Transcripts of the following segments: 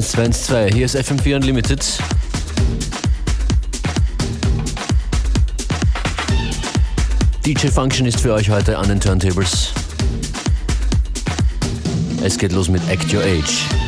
21212. Hier ist FM4 Unlimited. DJ Function ist für euch heute an den Turntables. Es geht los mit Act Your Age.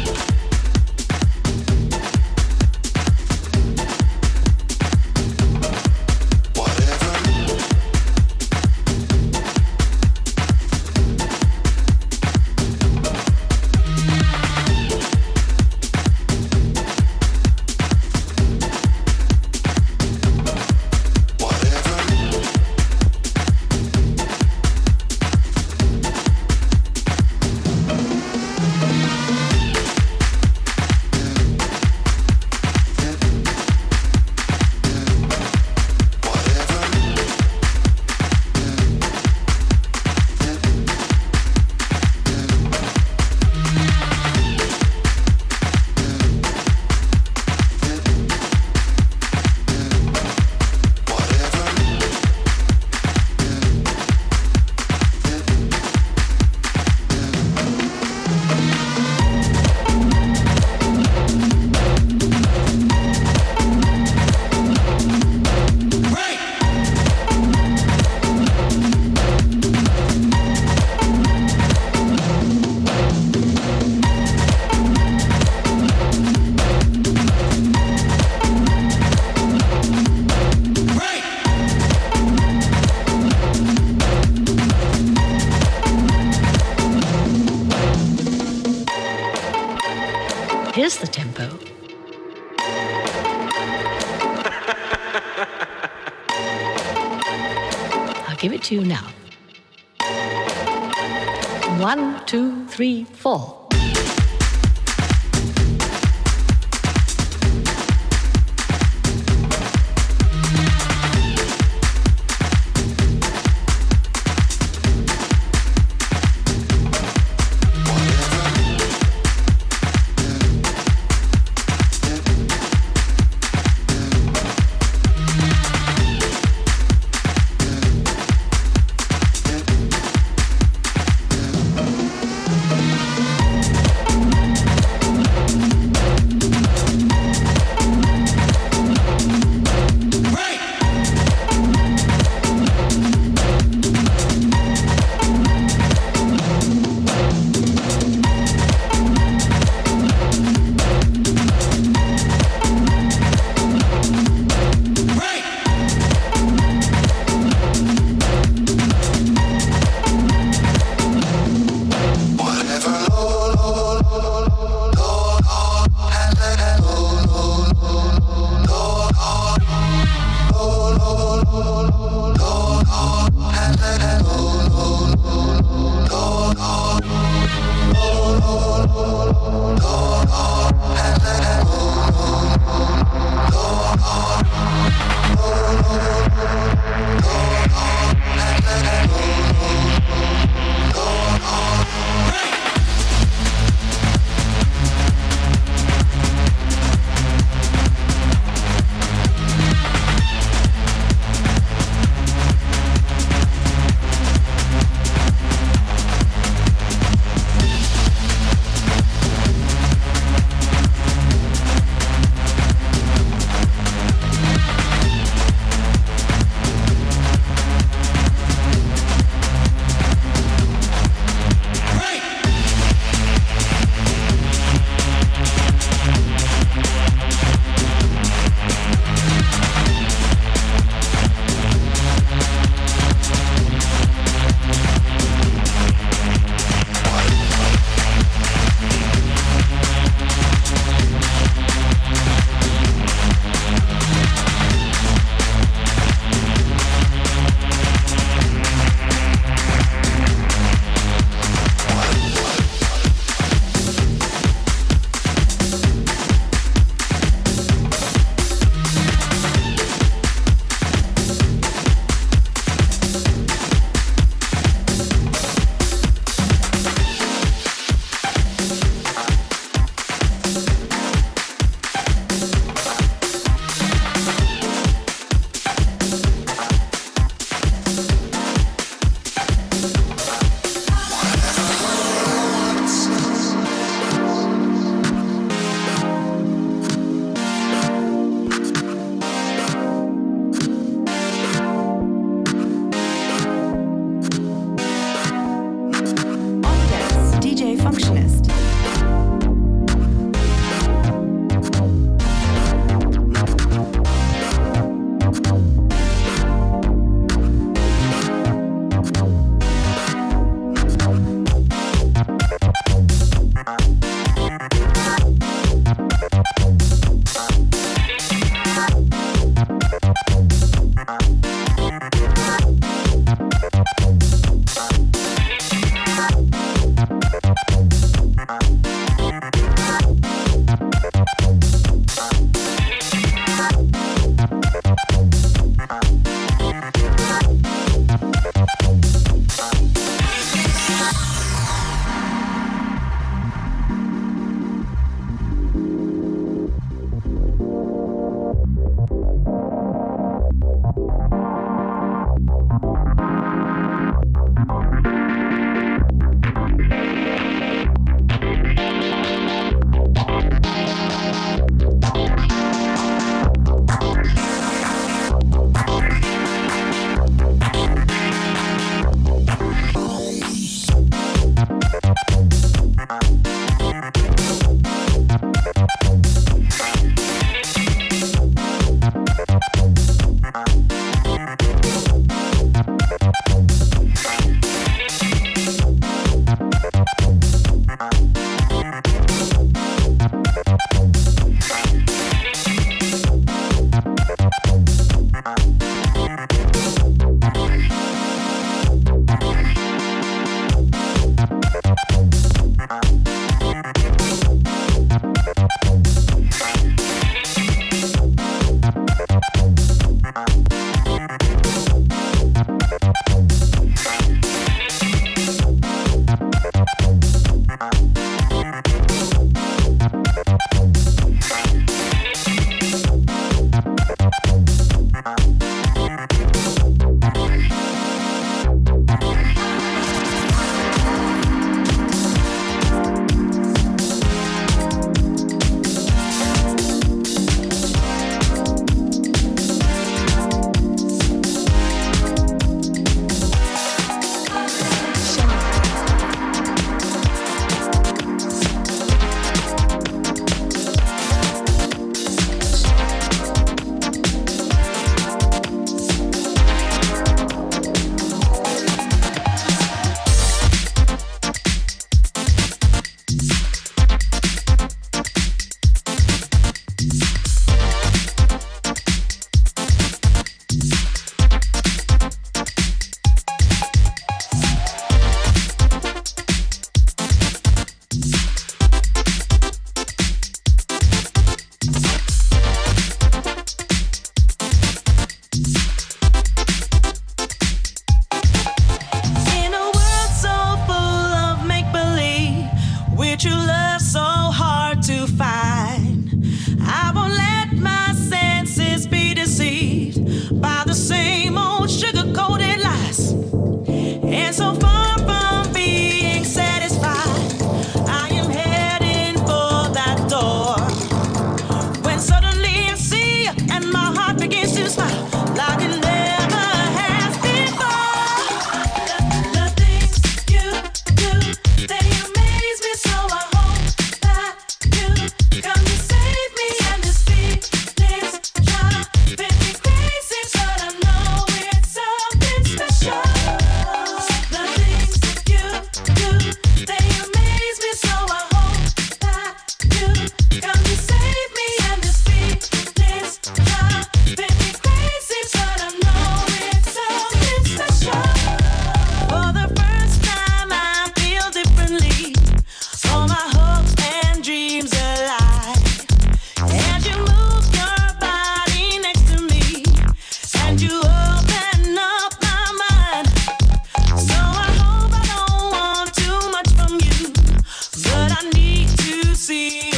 see.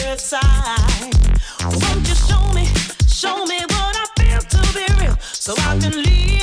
Won't you show me, show me what I feel to be real, so I can leave.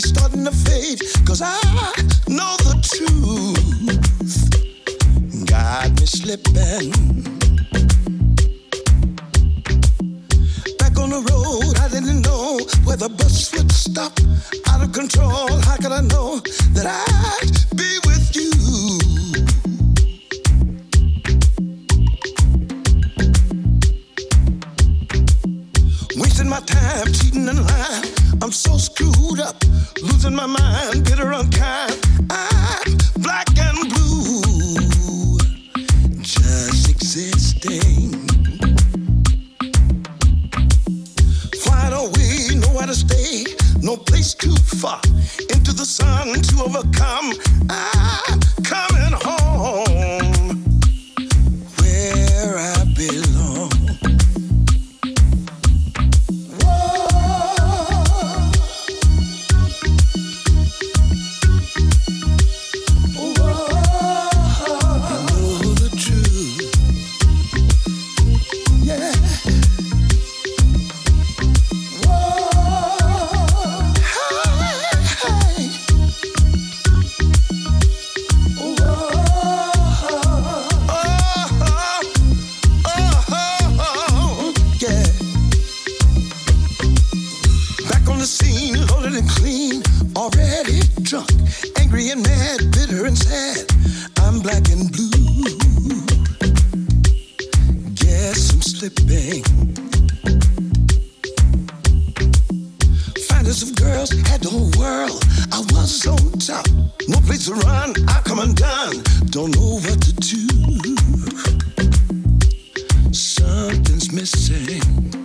starting to fade. Cause I know the truth. Got me slipping. Back on the road, I didn't know where the bus would stop. Out of control, how could I know that I'd be with you? Wasting my time, cheating and lying. I'm so screwed up in my mind, bitter, unkind. hundreds of girls, had the whole world. I was on top, no place to run. I come undone, don't know what to do. Something's missing.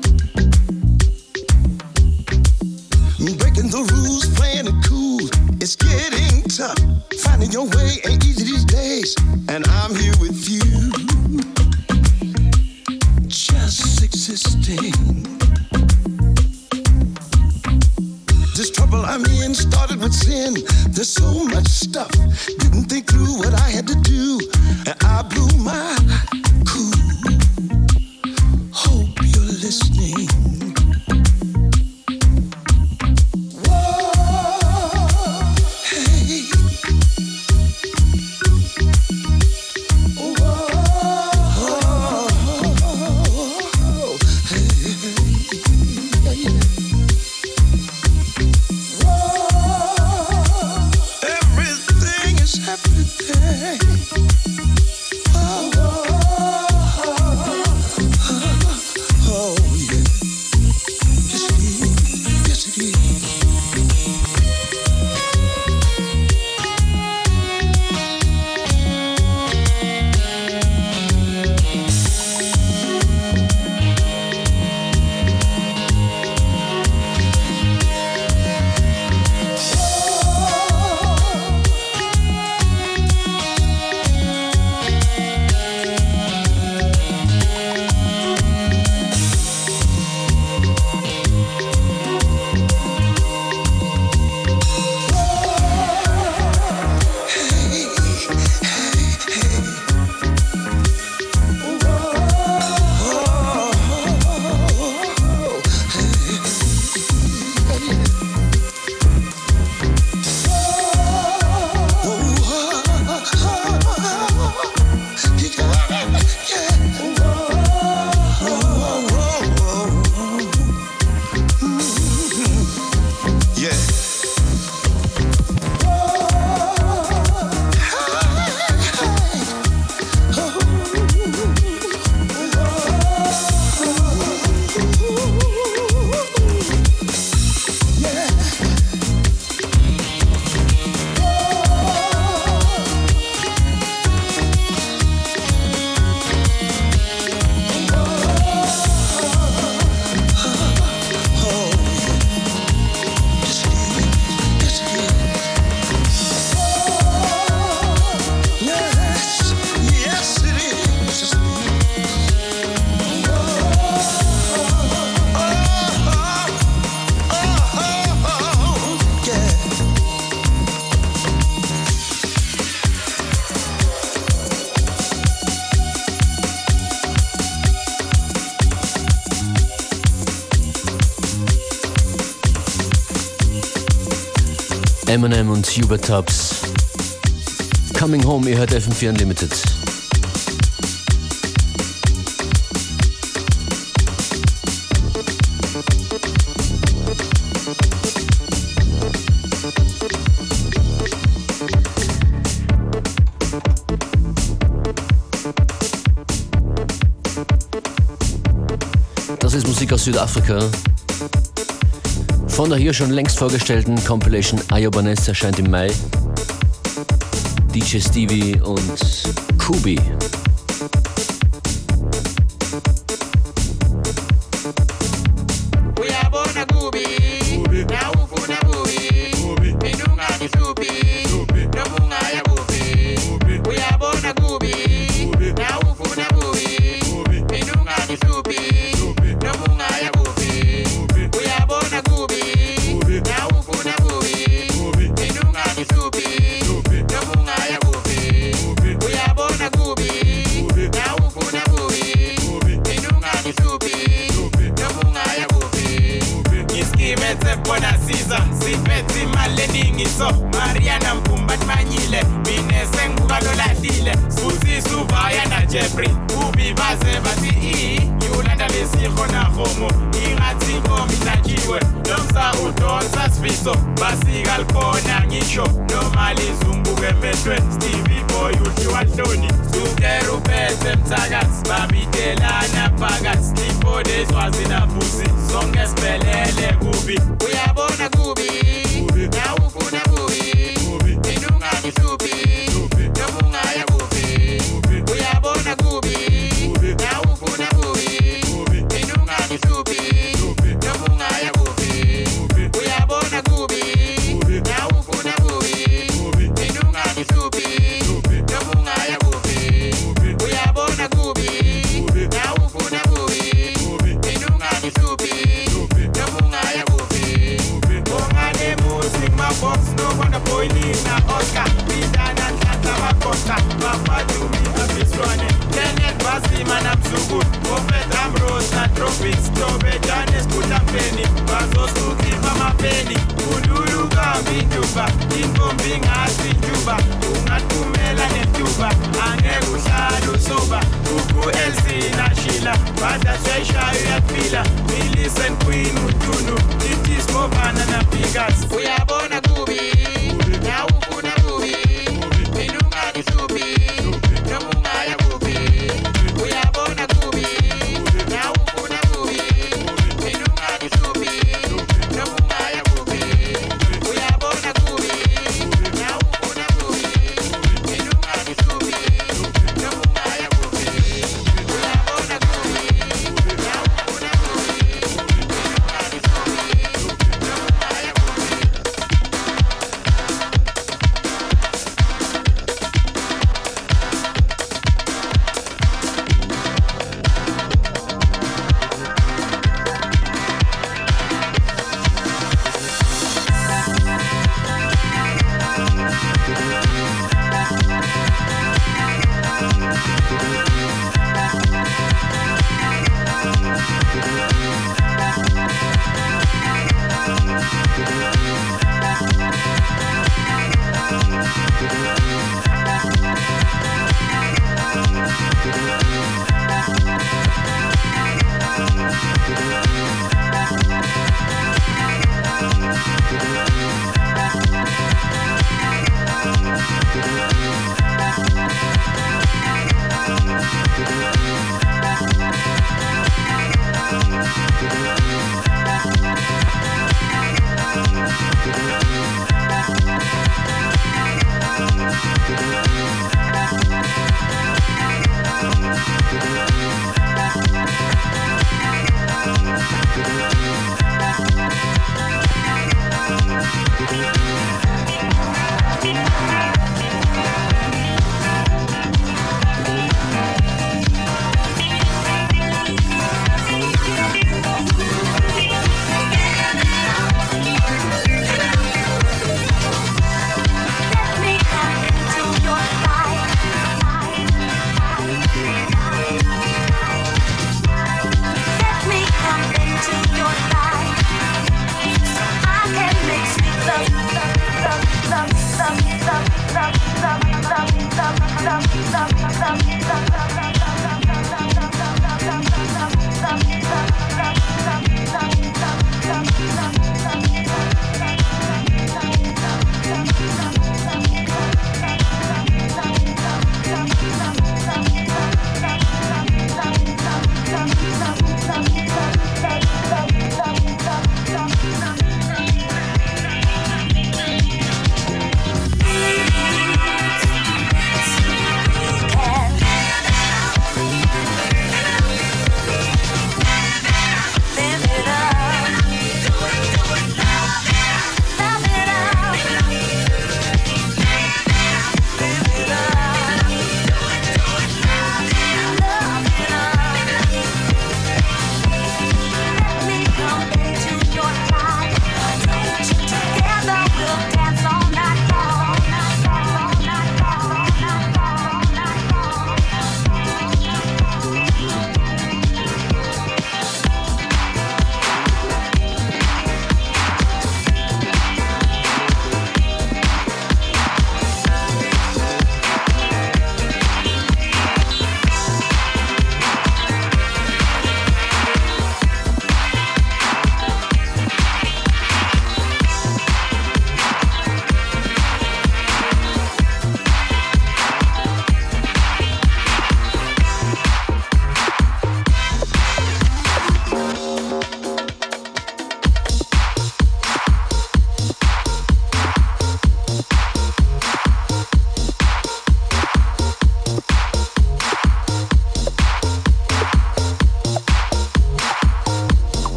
Eminem und Hubert Tubbs. Coming Home, ihr hört FM4 Unlimited. Das ist Musik aus Südafrika. Von der hier schon längst vorgestellten Compilation Ayobanes erscheint im Mai. DJ Stevie und Kubi.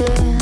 kisses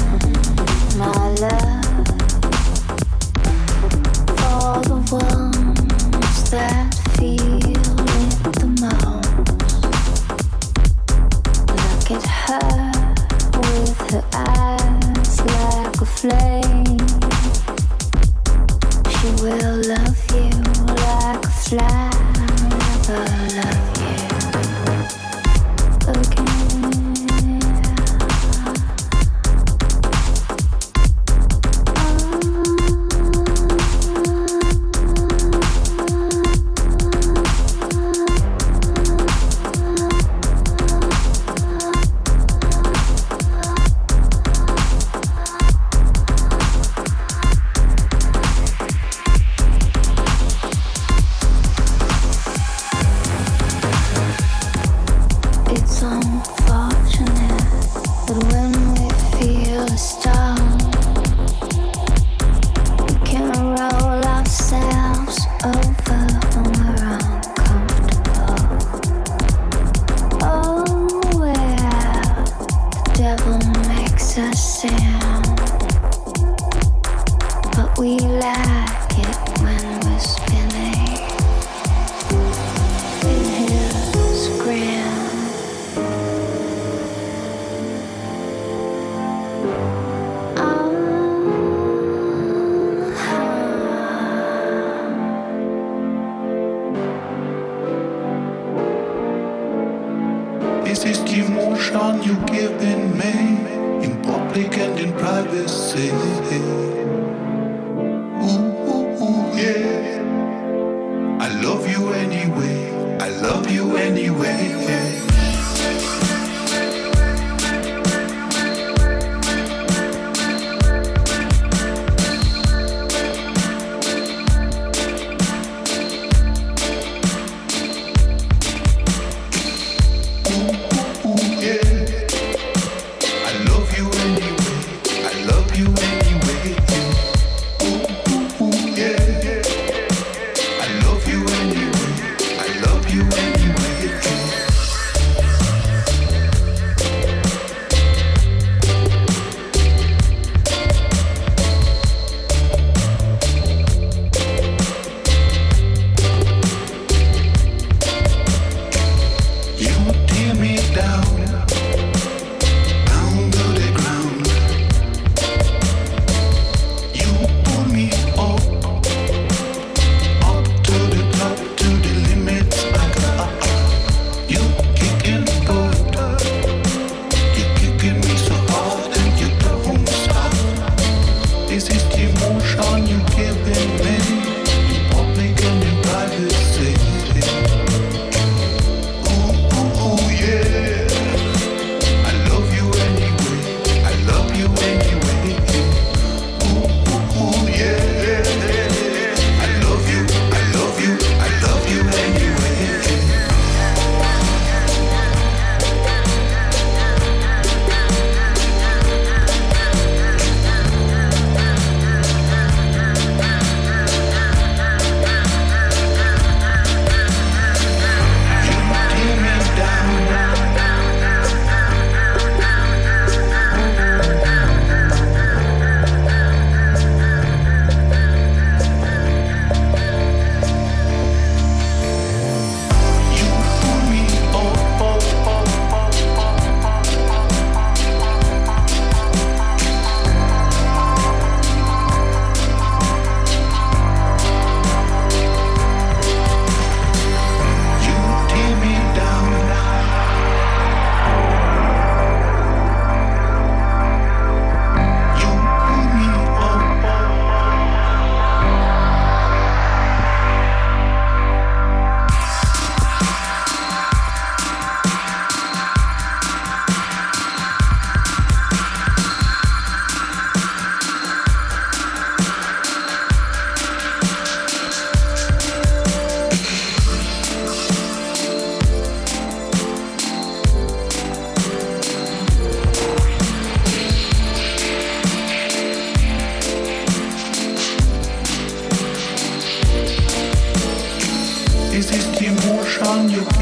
you've given me.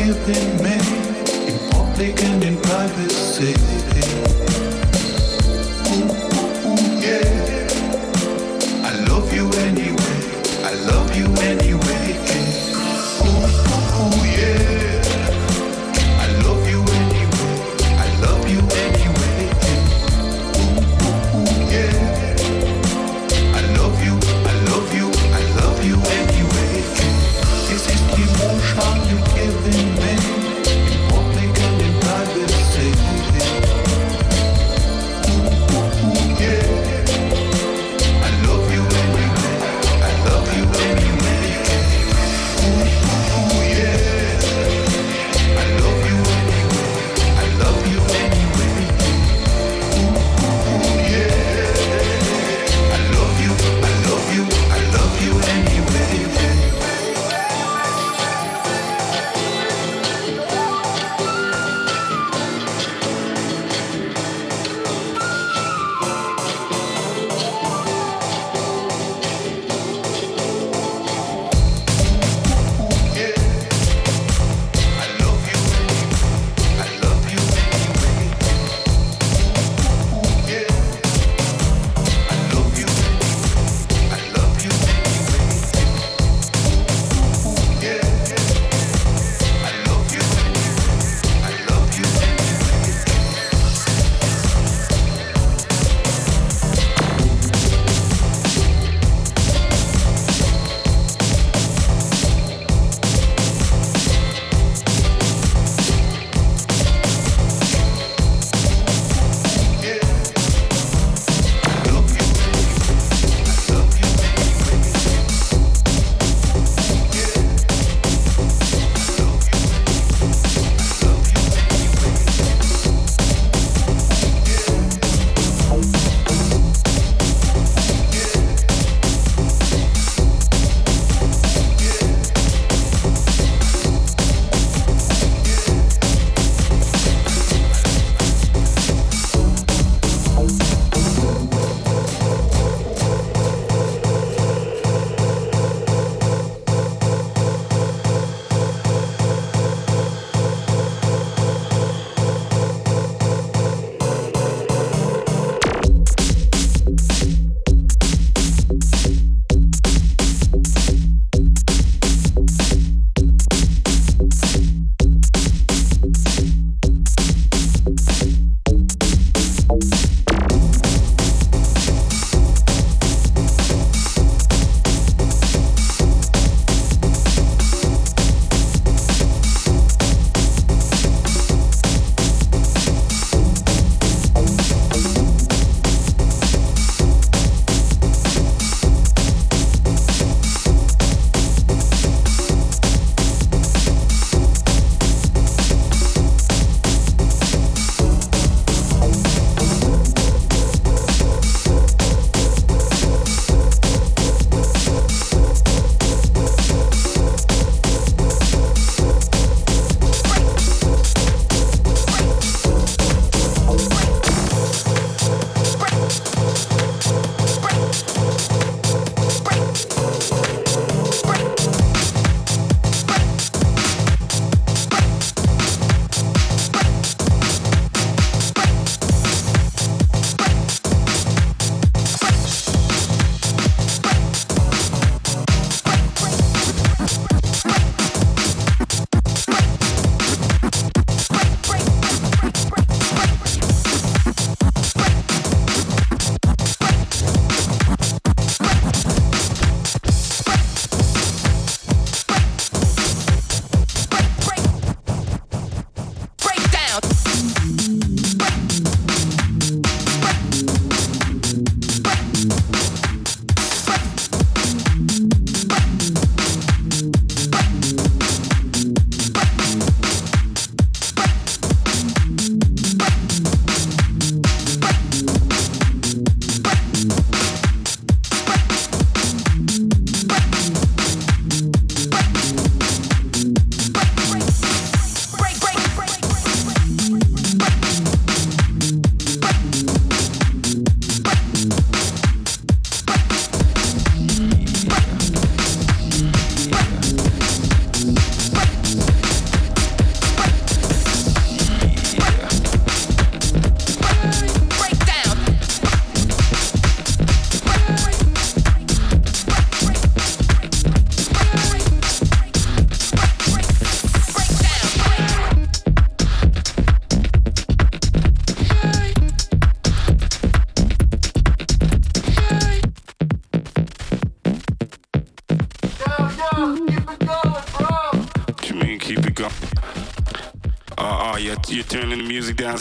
You're giving me in public and in privacy.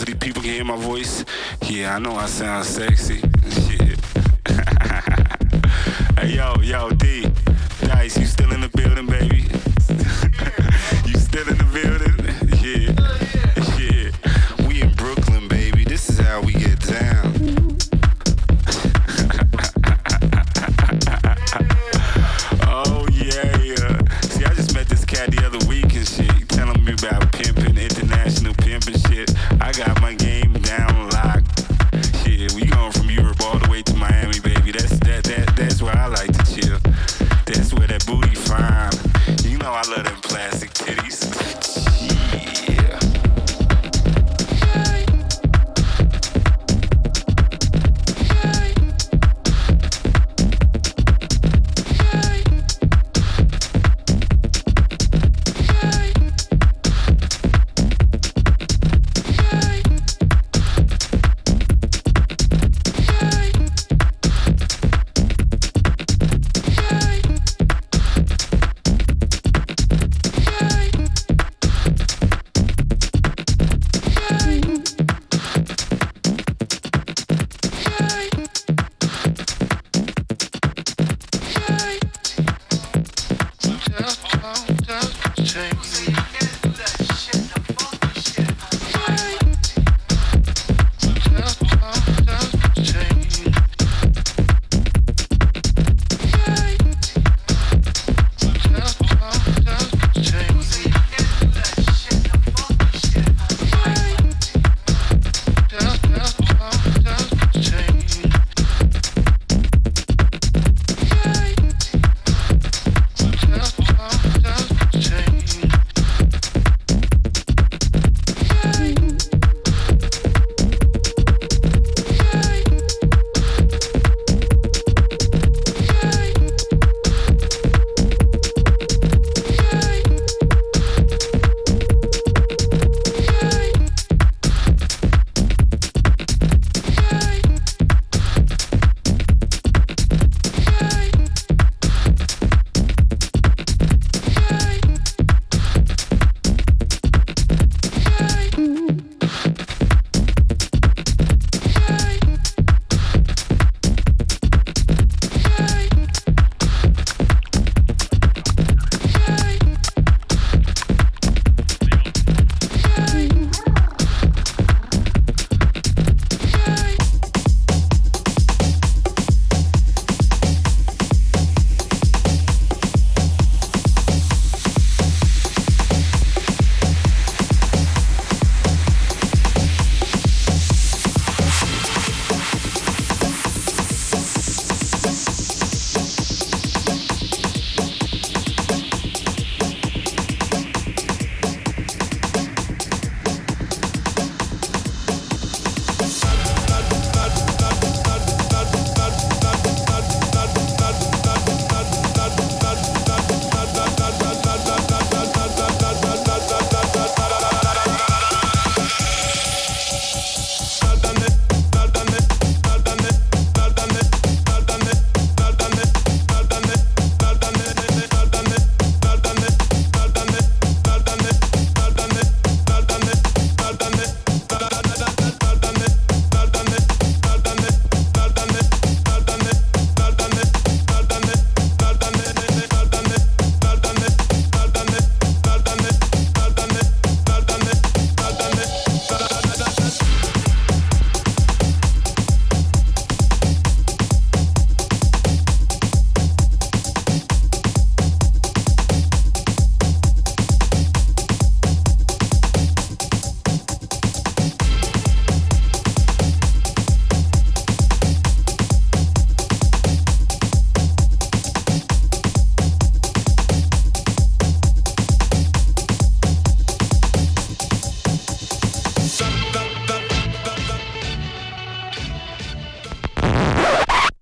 these people can hear my voice. Yeah, I know I sound sexy.